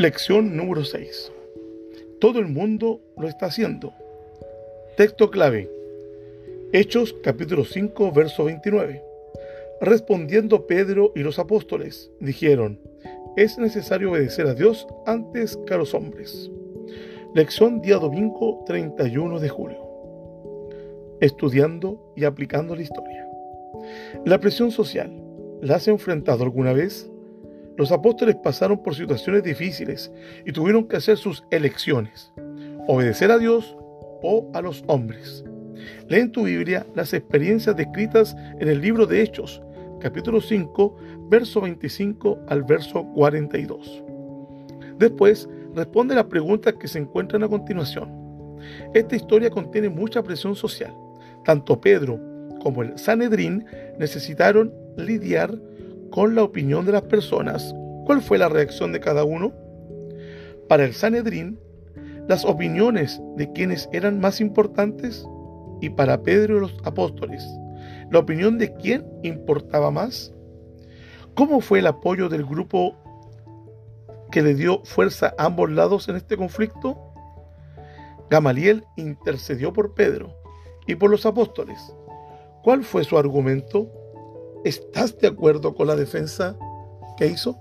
Lección número 6. Todo el mundo lo está haciendo. Texto clave. Hechos capítulo 5, verso 29. Respondiendo Pedro y los apóstoles, dijeron, es necesario obedecer a Dios antes que a los hombres. Lección día domingo 31 de julio. Estudiando y aplicando la historia. La presión social, ¿la has enfrentado alguna vez? Los apóstoles pasaron por situaciones difíciles y tuvieron que hacer sus elecciones, obedecer a Dios o a los hombres. Lee en tu Biblia las experiencias descritas en el libro de Hechos, capítulo 5, verso 25 al verso 42. Después, responde las preguntas que se encuentran a continuación. Esta historia contiene mucha presión social. Tanto Pedro como el Sanedrín necesitaron lidiar con la opinión de las personas. ¿Cuál fue la reacción de cada uno? Para el Sanedrín, las opiniones de quienes eran más importantes y para Pedro y los apóstoles, la opinión de quién importaba más. ¿Cómo fue el apoyo del grupo que le dio fuerza a ambos lados en este conflicto? Gamaliel intercedió por Pedro y por los apóstoles. ¿Cuál fue su argumento? ¿Estás de acuerdo con la defensa que hizo?